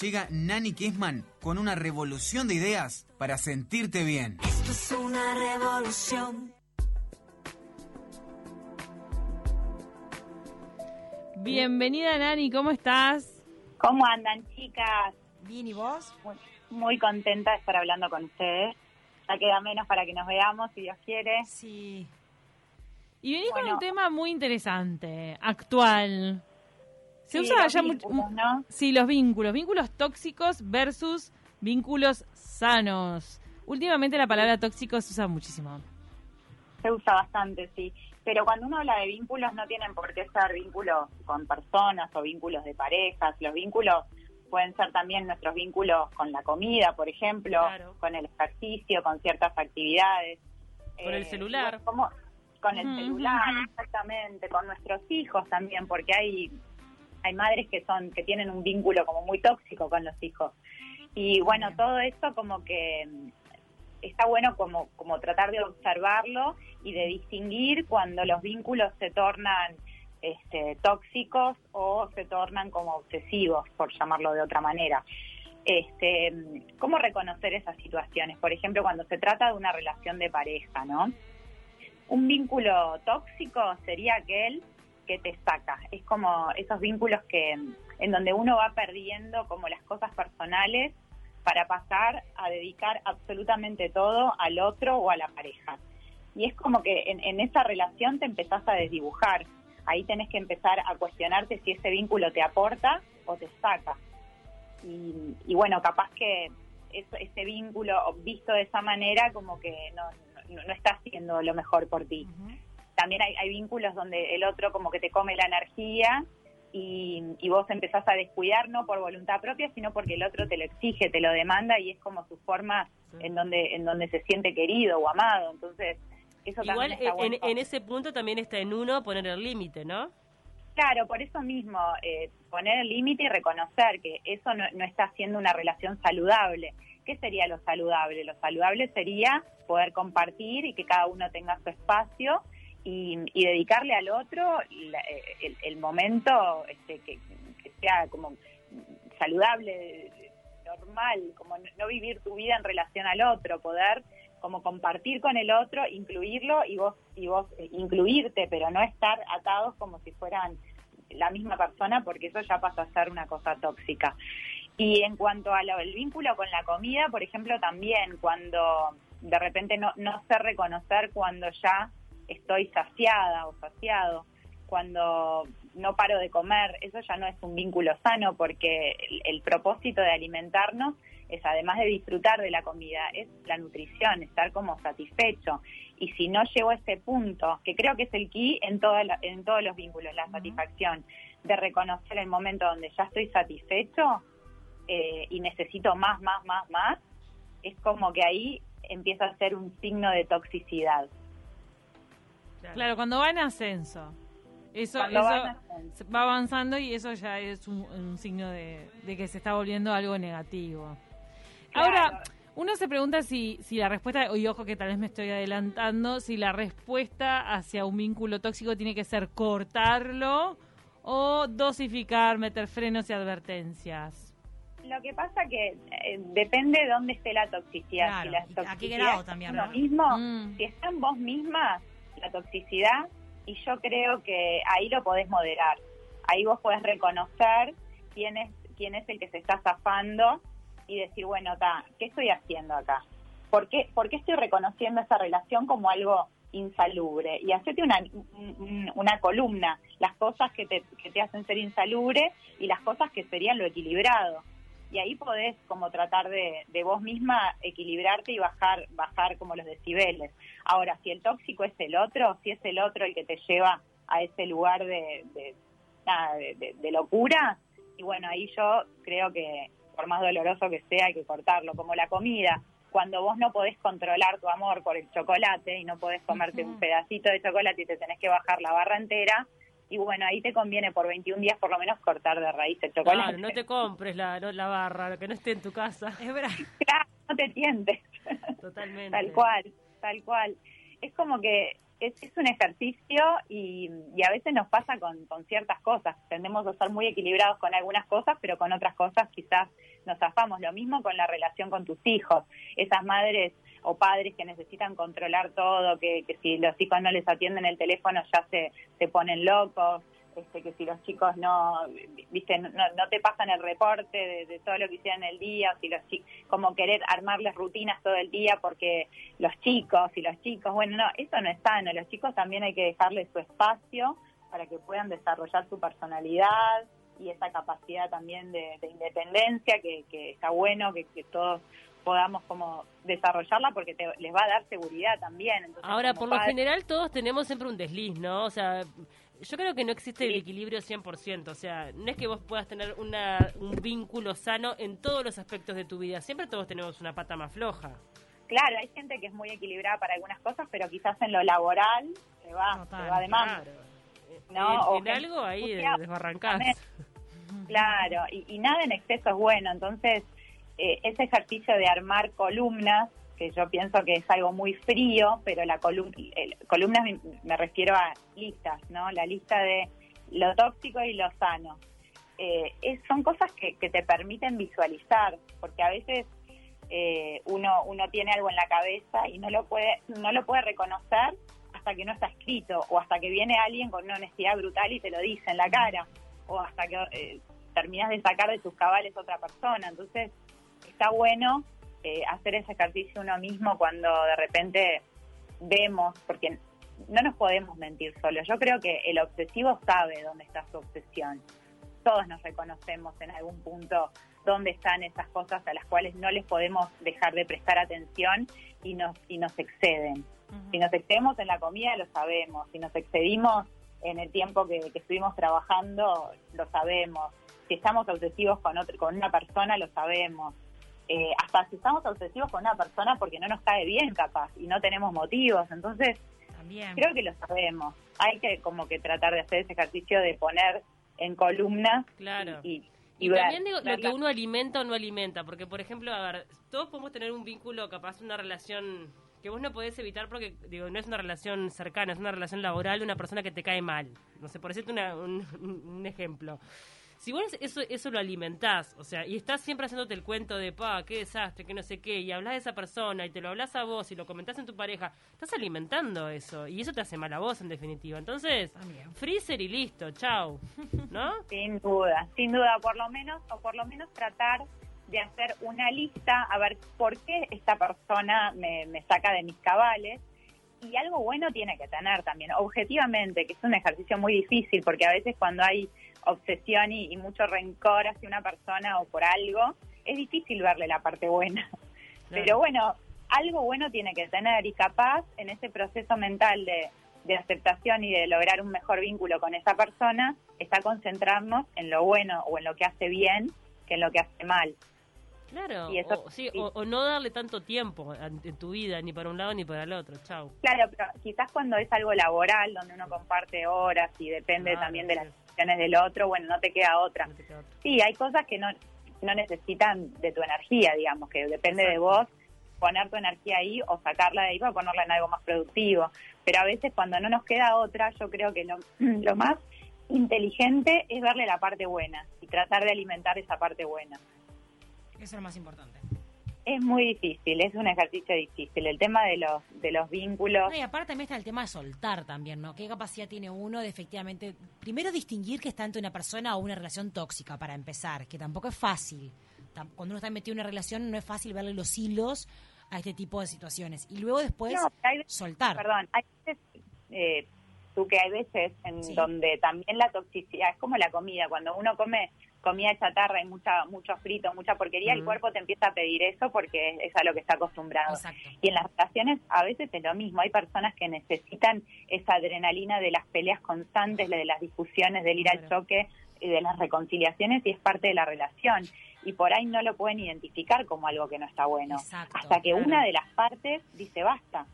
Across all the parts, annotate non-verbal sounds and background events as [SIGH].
Llega Nani Kessman con una revolución de ideas para sentirte bien. Esto es una revolución. Bienvenida Nani, ¿cómo estás? ¿Cómo andan, chicas? Bien, ¿y vos? Muy, muy contenta de estar hablando con ustedes. Ya queda menos para que nos veamos, si Dios quiere. Sí. Y venís con Bueno. un tema muy interesante, actual. Se Sí, usa ya mucho. Sí, los vínculos. Vínculos tóxicos versus vínculos sanos. Últimamente la palabra tóxico se usa muchísimo. Se usa bastante, sí. Pero cuando uno habla de vínculos, no tienen por qué ser vínculos con personas o vínculos de parejas. Los vínculos pueden ser también nuestros vínculos con la comida, por ejemplo, Claro. con el ejercicio, con ciertas actividades. Con el celular. bueno, como- con el celular, exactamente, con nuestros hijos también, porque hay hay madres que son que tienen un vínculo como muy tóxico con los hijos. Y bueno, todo esto como que mm, está bueno como, como tratar de observarlo y de distinguir cuando los vínculos se tornan este, tóxicos o se tornan como obsesivos, por llamarlo de otra manera. Este, mm, ¿Cómo reconocer esas situaciones? Por ejemplo, cuando se trata de una relación de pareja, ¿no? Un vínculo tóxico sería aquel que te saca. Es como esos vínculos que en donde uno va perdiendo como las cosas personales para pasar a dedicar absolutamente todo al otro o a la pareja. Y es como que en, esa relación te empezás a desdibujar. Ahí tenés que empezar a cuestionarte si ese vínculo te aporta o te saca. Y, bueno, capaz que eso- ese vínculo visto de esa manera como que no, no, no está haciendo lo mejor por ti también hay, hay vínculos donde el otro como que te come la energía y, y vos empezás a descuidar no por voluntad propia, sino porque el otro te lo exige, te lo demanda y es como su forma en donde en donde se siente querido o amado. Entonces, eso Igual también está en, bueno. en ese punto también está en uno poner el límite, ¿no? Claro, por eso mismo, eh, poner el límite y reconocer que eso no, no está haciendo una relación saludable. ¿Qué sería lo saludable? Lo saludable sería poder compartir y que cada uno tenga su espacio y, y dedicarle al otro eh, el, momento este, que, sea como saludable, normal, como no vivir tu vida en relación al otro, poder como compartir con el otro, incluirlo y vos y vos eh, incluirte, pero no estar atados como si fueran la misma persona, porque eso ya pasa a ser una cosa tóxica. Y en cuanto al vínculo con la comida, por ejemplo, también cuando de repente no, no sé reconocer cuando ya estoy saciada o saciado, cuando no paro de comer, eso ya no es un vínculo sano porque el, el propósito de alimentarnos es además de disfrutar de la comida, es la nutrición, estar como satisfecho. Y si no llego a ese punto, que creo que es el key en, toda la- en todos los vínculos, la satisfacción, de reconocer el momento donde ya estoy satisfecho eh, y necesito más, más, más, más, es como que ahí empieza a ser un signo de toxicidad. Claro, cuando va en ascenso. Eso, eso va avanzando y eso ya es un, un signo de, de que se está volviendo algo negativo. Claro. Ahora, uno se pregunta si, si la respuesta, y ojo que tal vez me estoy adelantando, si la respuesta hacia un vínculo tóxico tiene que ser cortarlo o dosificar, meter frenos y advertencias. Lo que pasa que eh, depende de dónde esté la toxicidad. Claro, si la toxicidad grado está también, ¿no? Mismo, Mm. si está en vos misma, la toxicidad, y yo creo que ahí lo podés moderar. Ahí vos podés reconocer quién es, quién es el que se está zafando y decir, bueno, ta, ¿qué estoy haciendo acá? ¿Por qué, por qué estoy reconociendo esa relación como algo insalubre? Y hacerte una, un- una columna, las cosas que te, que te hacen ser insalubre y las cosas que serían lo equilibrado y ahí podés como tratar de, de vos misma equilibrarte y bajar bajar como los decibeles. Ahora, si el tóxico es el otro, si es el otro el que te lleva a ese lugar de, de, nada, locura, y bueno, ahí yo creo que por más doloroso que sea hay que cortarlo, como la comida. Cuando vos no podés controlar tu amor por el chocolate y no podés comerte un pedacito de chocolate y te tenés que bajar la barra entera, y bueno, ahí te conviene por 21 días por lo menos cortar de raíz el chocolate. Claro, no te compres la, no- la barra, que no esté en tu casa. Es verdad. [LAUGHS] Claro, no te tientes. Totalmente. Tal cual, tal cual. Es como que es, es un ejercicio y, y a veces nos pasa con, con ciertas cosas. Tendemos a estar muy equilibrados con algunas cosas, pero con otras cosas quizás nos zafamos. Lo mismo con la relación con tus hijos. Esas madres o padres que necesitan controlar todo, que, que si los hijos no les atienden el teléfono ya se, se ponen locos. Este, que si los chicos no, viste, no, no te pasan el reporte de, de todo lo que hicieron el día, o si los chicos, como querer armarles rutinas todo el día porque los chicos y los chicos, bueno, no, eso no es sano, los chicos también hay que dejarles su espacio para que puedan desarrollar su personalidad y esa capacidad también de, de independencia que, que está bueno que, que todos podamos como desarrollarla porque te- les va a dar seguridad también. Entonces, Ahora, por lo general, todos tenemos siempre un desliz, ¿no? O sea, yo creo que no existe el equilibrio 100%. O sea, no es que vos puedas tener una, un vínculo sano en todos los aspectos de tu vida. Siempre todos tenemos una pata más floja. Claro, hay gente que es muy equilibrada para algunas cosas, pero quizás en lo laboral se va, Total, se va de más. Claro. No, en, o en algo ahí desbarrancás. Claro, y, y nada en exceso es bueno. Entonces, eh, ese ejercicio de armar columnas, que yo pienso que es algo muy frío, pero la columna, columnas me, refiero a listas, ¿no? La lista de lo tóxico y lo sano. Eh, son cosas que, que te permiten visualizar, porque a veces eh, uno uno tiene algo en la cabeza y no lo puede no lo puede reconocer hasta que no está escrito o hasta que viene alguien con una honestidad brutal y te lo dice en la cara o hasta que eh, terminas de sacar de tus cabales a otra persona entonces está bueno eh, hacer ese ejercicio uno mismo cuando de repente vemos porque no nos podemos mentir solos yo creo que el obsesivo sabe dónde está su obsesión todos nos reconocemos en algún punto dónde están esas cosas a las cuales no les podemos dejar de prestar atención y nos, y nos exceden. Si nos excedemos en la comida, lo sabemos. Si nos excedimos en el tiempo que, que estuvimos trabajando, lo sabemos. Si estamos obsesivos con, otro, con una persona, lo sabemos. Eh, hasta si estamos obsesivos con una persona porque no nos cae bien, capaz, y no tenemos motivos. Entonces, También. Creo que lo sabemos. Hay que como que tratar de hacer ese ejercicio de poner en columnas Claro. y, Y, ver- también digo, lo que uno alimenta o no alimenta, porque por ejemplo, a ver, todos podemos tener un vínculo, capaz una relación que vos no podés evitar porque, digo, no es una relación cercana, es una relación laboral de una persona que te cae mal. No sé, por decirte una- un, [LAUGHS] un ejemplo. Si vos eso, eso lo alimentás, o sea, y estás siempre haciéndote el cuento de, pa, qué desastre, que no sé qué, y hablas de esa persona, y te lo hablas a vos, y lo comentás en tu pareja, estás alimentando eso, y eso te hace mal a vos, en definitiva. Entonces, También. freezer y listo, chau, ¿no? [LAUGHS] Sin duda, sin duda, por lo menos, o por lo menos tratar de hacer una lista, a ver por qué esta persona me, me saca de mis cabales. Y algo bueno tiene que tener también, objetivamente, que es un ejercicio muy difícil, porque a veces cuando hay obsesión y, y mucho rencor hacia una persona o por algo, es difícil verle la parte buena. Pero bueno, algo bueno tiene que tener y capaz en ese proceso mental de, de aceptación y de lograr un mejor vínculo con esa persona, está concentrarnos en lo bueno o en lo que hace bien que en lo que hace mal. Claro, Y eso- o, sí, sí. o, o no darle tanto tiempo en, tu vida, ni para un lado ni para el otro, chau. Claro, pero quizás cuando es algo laboral, donde uno comparte horas y depende también de las del otro, bueno, no te queda otra. No te queda otra. Sí, hay cosas que no, no necesitan de tu energía, digamos, que depende de vos poner tu energía ahí o sacarla de ahí para ponerla en algo más productivo. Pero a veces cuando no nos queda otra, yo creo que lo, [CLEARS THROAT] lo más inteligente es verle la parte buena y tratar de alimentar esa parte buena. Eso es lo más importante. Es muy difícil, es un ejercicio difícil. El tema de los, de los vínculos. No, y aparte también está el tema de soltar también, ¿no? ¿Qué capacidad tiene uno de efectivamente, primero distinguir que está ante una persona o una relación tóxica para empezar, que tampoco es fácil. Cuando uno está metido en una relación no es fácil verle los hilos a este tipo de situaciones. Y luego después No, hay veces- soltar. Perdón, hay veces, eh, tú que hay veces en Sí. donde también la toxicidad es como la comida, cuando uno come comida chatarra y mucha mucho frito, mucha porquería, el cuerpo te empieza a pedir eso porque es, a lo que está acostumbrado. Exacto. Y en las relaciones a veces es lo mismo, hay personas que necesitan esa adrenalina de las peleas constantes, de las discusiones, del ir al choque eh, de las reconciliaciones y es parte de la relación. Y por ahí no lo pueden identificar como algo que no está bueno. Exacto, hasta que claro. una de las partes dice basta.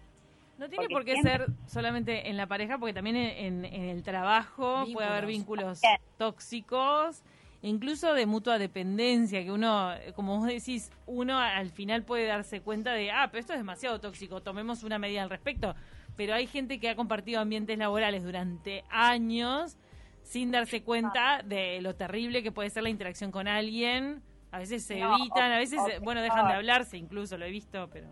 No tiene Porque por qué siempre- ser solamente en la pareja, porque también en, el trabajo puede haber vínculos Bien. tóxicos, incluso de mutua dependencia, que uno, como vos decís, uno al final puede darse cuenta de, ah, pero esto es demasiado tóxico, tomemos una medida al respecto. Pero hay gente que ha compartido ambientes laborales durante años sin darse cuenta de lo terrible que puede ser la interacción con alguien. A veces se No, evitan, o- a veces, eh, bueno, dejan de hablarse, incluso lo he visto, pero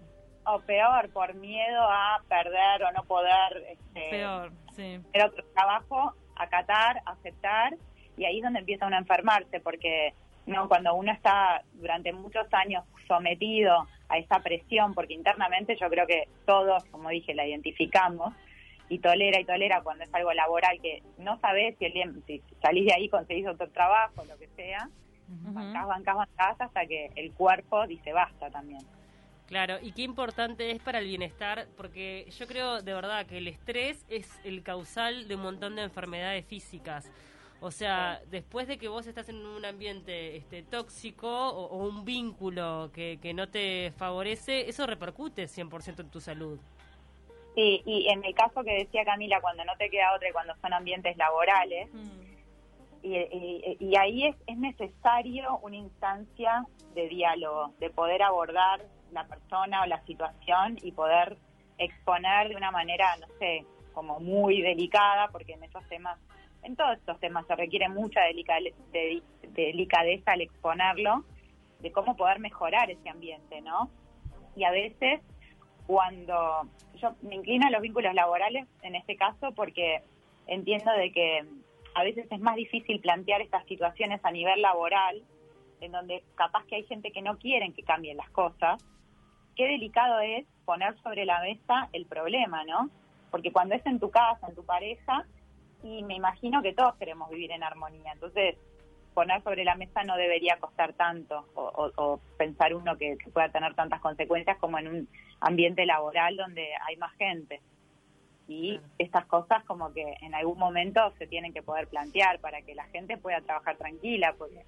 O peor, por miedo a perder o no poder este, peor, sí. otro trabajo, acatar, aceptar, y ahí es donde empieza uno a enfermarse, porque no cuando uno está durante muchos años sometido a esa presión, porque internamente yo creo que todos, como dije, la identificamos, y tolera y tolera cuando es algo laboral que no sabes si, el si salís de ahí conseguís otro trabajo, lo que sea, Ujú. bancás, bancás, bancás hasta que el cuerpo dice basta también. Claro, y qué importante es para el bienestar, porque yo creo de verdad que el estrés es el causal de un montón de enfermedades físicas. O sea, después de que vos estás en un ambiente este, tóxico o, o un vínculo que, que no te favorece, eso repercute 100% en tu salud. Sí, y en el caso que decía Camila, cuando no te queda otra y cuando son ambientes laborales, Mm. y, y- y ahí es, es necesario una instancia de diálogo, de poder abordar la persona o la situación y poder exponer de una manera, no sé, como muy delicada, porque en esos temas, en todos estos temas se requiere mucha delica- de- delicadeza al exponerlo, de cómo poder mejorar ese ambiente, ¿no? Y a veces cuando yo me inclino a los vínculos laborales en este caso porque entiendo de que a veces es más difícil plantear estas situaciones a nivel laboral, en donde capaz que hay gente que no quieren que cambien las cosas. Qué delicado es poner sobre la mesa el problema, ¿no? Porque cuando es en tu casa, en tu pareja, y me imagino que todos queremos vivir en armonía, entonces poner sobre la mesa no debería costar tanto o, o- o pensar uno que, que pueda tener tantas consecuencias como en un ambiente laboral donde hay más gente. Y Claro. estas cosas como que en algún momento se tienen que poder plantear para que la gente pueda trabajar tranquila, porque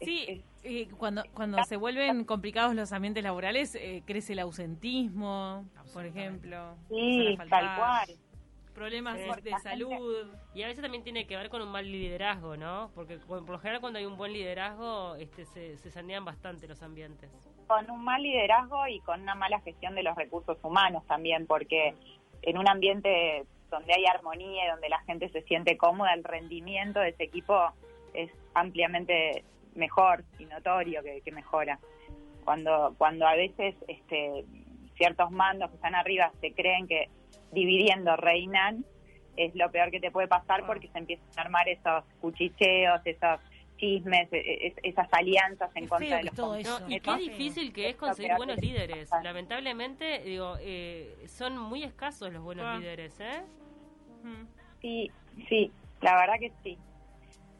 Sí, es- eh, cuando, cuando se vuelven complicados los ambientes laborales, eh, crece el ausentismo, por ejemplo. sí, tal cual. Problemas Sí, de- salud. Y a veces también tiene que ver con un mal liderazgo, ¿no? Porque por lo general cuando hay un buen liderazgo este, se, se sanean bastante los ambientes. con un mal liderazgo y con una mala gestión de los recursos humanos también, porque en un ambiente donde hay armonía y donde la gente se siente cómoda, el rendimiento de ese equipo es ampliamente mejor y notorio que, que mejora. Cuando, cuando a veces este, ciertos mandos que están arriba se creen que dividiendo reinan, es lo peor que te puede pasar porque se empiezan a armar esos cuchicheos, esos chismes, e- e- esas alianzas en contra de que los todo No, eso. y Qué difícil que es conseguir buenos líderes. Lamentablemente, digo, eh, son muy escasos los buenos Ah. líderes, ¿eh? Mm. Sí, sí, la verdad que sí.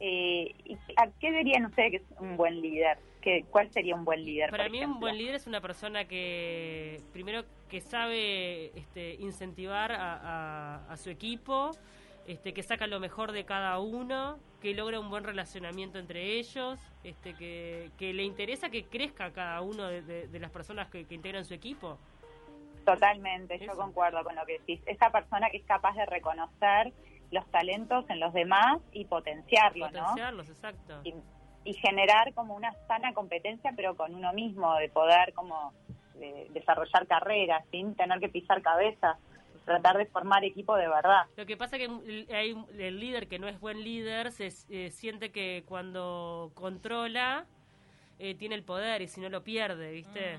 Eh, ¿y ¿A qué dirían ustedes que es un buen líder? ¿Qué, ¿Cuál sería un buen líder? Para mí un buen líder es una persona que, primero, que sabe este, incentivar a, a- a su equipo, este, que saca lo mejor de cada uno, que logra un buen relacionamiento entre ellos, este, que, que le interesa que crezca cada uno de, de- de las personas que, que integran su equipo. Totalmente, yo concuerdo con lo que decís. Esa persona que es capaz de reconocer los talentos en los demás y potenciarlo, ¿no? Potenciarlos, exacto. y, y generar como una sana competencia, pero con uno mismo, de poder como eh, desarrollar carreras sin tener que pisar cabezas, tratar de formar equipo de verdad. Lo que pasa es que el- hay un- el líder que no es buen líder se eh, siente que cuando controla eh, tiene el poder y si no lo pierde, ¿viste?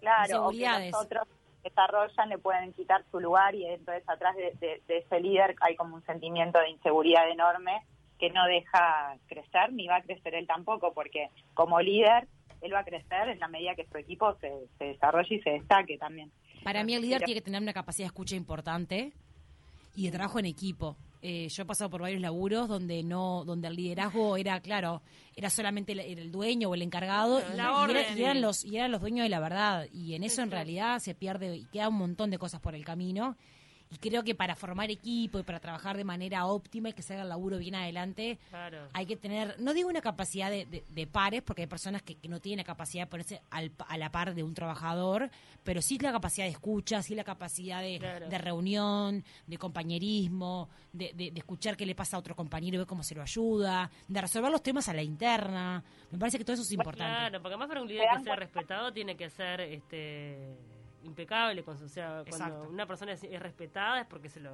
Claro, o que los otros desarrollan, le pueden quitar su lugar y entonces atrás de, de- de ese líder hay como un sentimiento de inseguridad enorme que no deja crecer ni va a crecer él tampoco, porque como líder él va a crecer en la medida que su equipo se, se desarrolle y se destaque también. Para mí el líder Pero- tiene que tener una capacidad de escucha importante y de trabajo en equipo. Eh, yo he pasado por varios laburos donde no, donde el liderazgo era, claro, era solamente el, el dueño o el encargado y, La y orden. era- y eran los y eran los dueños de la verdad y en eso en realidad se pierde y queda un montón de cosas por el camino Y creo que para formar equipo y para trabajar de manera óptima y que se haga el laburo bien adelante, Claro. hay que tener, no digo una capacidad de, de- de pares, porque hay personas que, que no tienen la capacidad de ponerse al a la par de un trabajador, pero sí la capacidad de escucha, sí la capacidad de, Claro. de reunión, de compañerismo, de, de- de escuchar qué le pasa a otro compañero y ver cómo se lo ayuda, de resolver los temas a la interna. Me parece que todo eso es importante. Claro, porque además para un líder ¿Se que sea respetado tiene que ser este impecable con su, o sea, cuando Exacto. una persona es, es respetada es porque se lo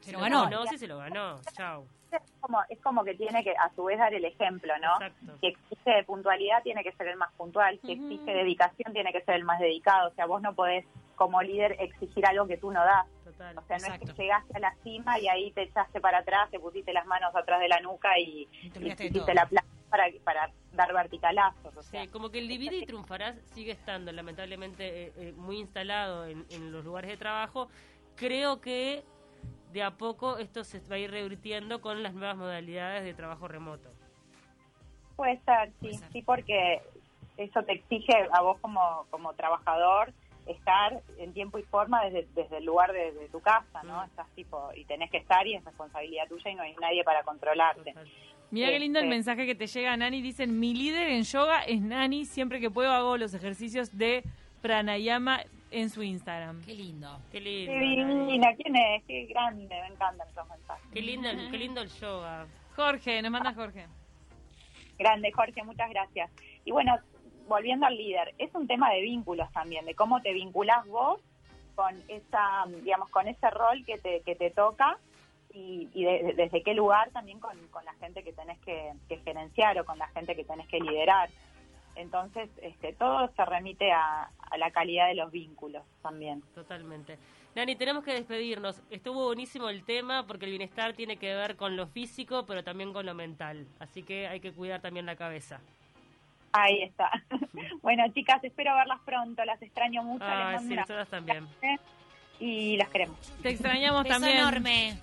Se lo ganó. sí se lo ganó. Chau. Es como, es como que tiene que a su vez dar el ejemplo, ¿no? Exacto. Si exige puntualidad, tiene que ser el más puntual. Si exige dedicación, tiene que ser el más dedicado. O sea, vos no podés, como líder, exigir algo que tú no das. Total. O sea, no es que llegaste a la cima y ahí te echaste para atrás, te pusiste las manos atrás de la nuca y, Y te y olvidaste de hiciste todo. la plaza para, para dar verticalazos. O sea, Sí, como que el divide y triunfarás sigue estando lamentablemente eh, eh, muy instalado en, en los lugares de trabajo. Creo que de a poco esto se va a ir revirtiendo con las nuevas modalidades de trabajo remoto. Puede ser, sí, Puede ser. sí, porque eso te exige a vos como, como trabajador estar en tiempo y forma desde, desde el lugar de, de tu casa, ¿no? Mm. Estás tipo, y tenés que estar y es responsabilidad tuya y no hay nadie para controlarte. Total. Mira qué lindo el mensaje que te llega, Nani. Dicen, mi líder en yoga es Nani. Siempre que puedo hago los ejercicios de pranayama en su Instagram. Qué lindo. Qué lindo. Qué divina, ¿quién es? Qué grande, me encantan esos mensajes. Qué lindo, el- qué lindo el yoga. Jorge, nos manda Jorge. Grande, Jorge, muchas gracias. Y bueno, volviendo al líder, es un tema de vínculos también, de cómo te vinculás vos con esa, digamos, con ese rol que te, que te toca y, y de- de- desde qué lugar también con, con la gente que tenés que, que gerenciar o con la gente que tenés que liderar. Entonces, este, todo se remite a, a la calidad de los vínculos también. Totalmente. Nani, tenemos que despedirnos. Estuvo buenísimo el tema porque el bienestar tiene que ver con lo físico, pero también con lo mental. Así que hay que cuidar también la cabeza. Ahí está. [LAUGHS] bueno, chicas, espero verlas pronto, las extraño mucho. les Ay, mando sí, nosotras también. y las queremos. Te extrañamos Beso también. enorme.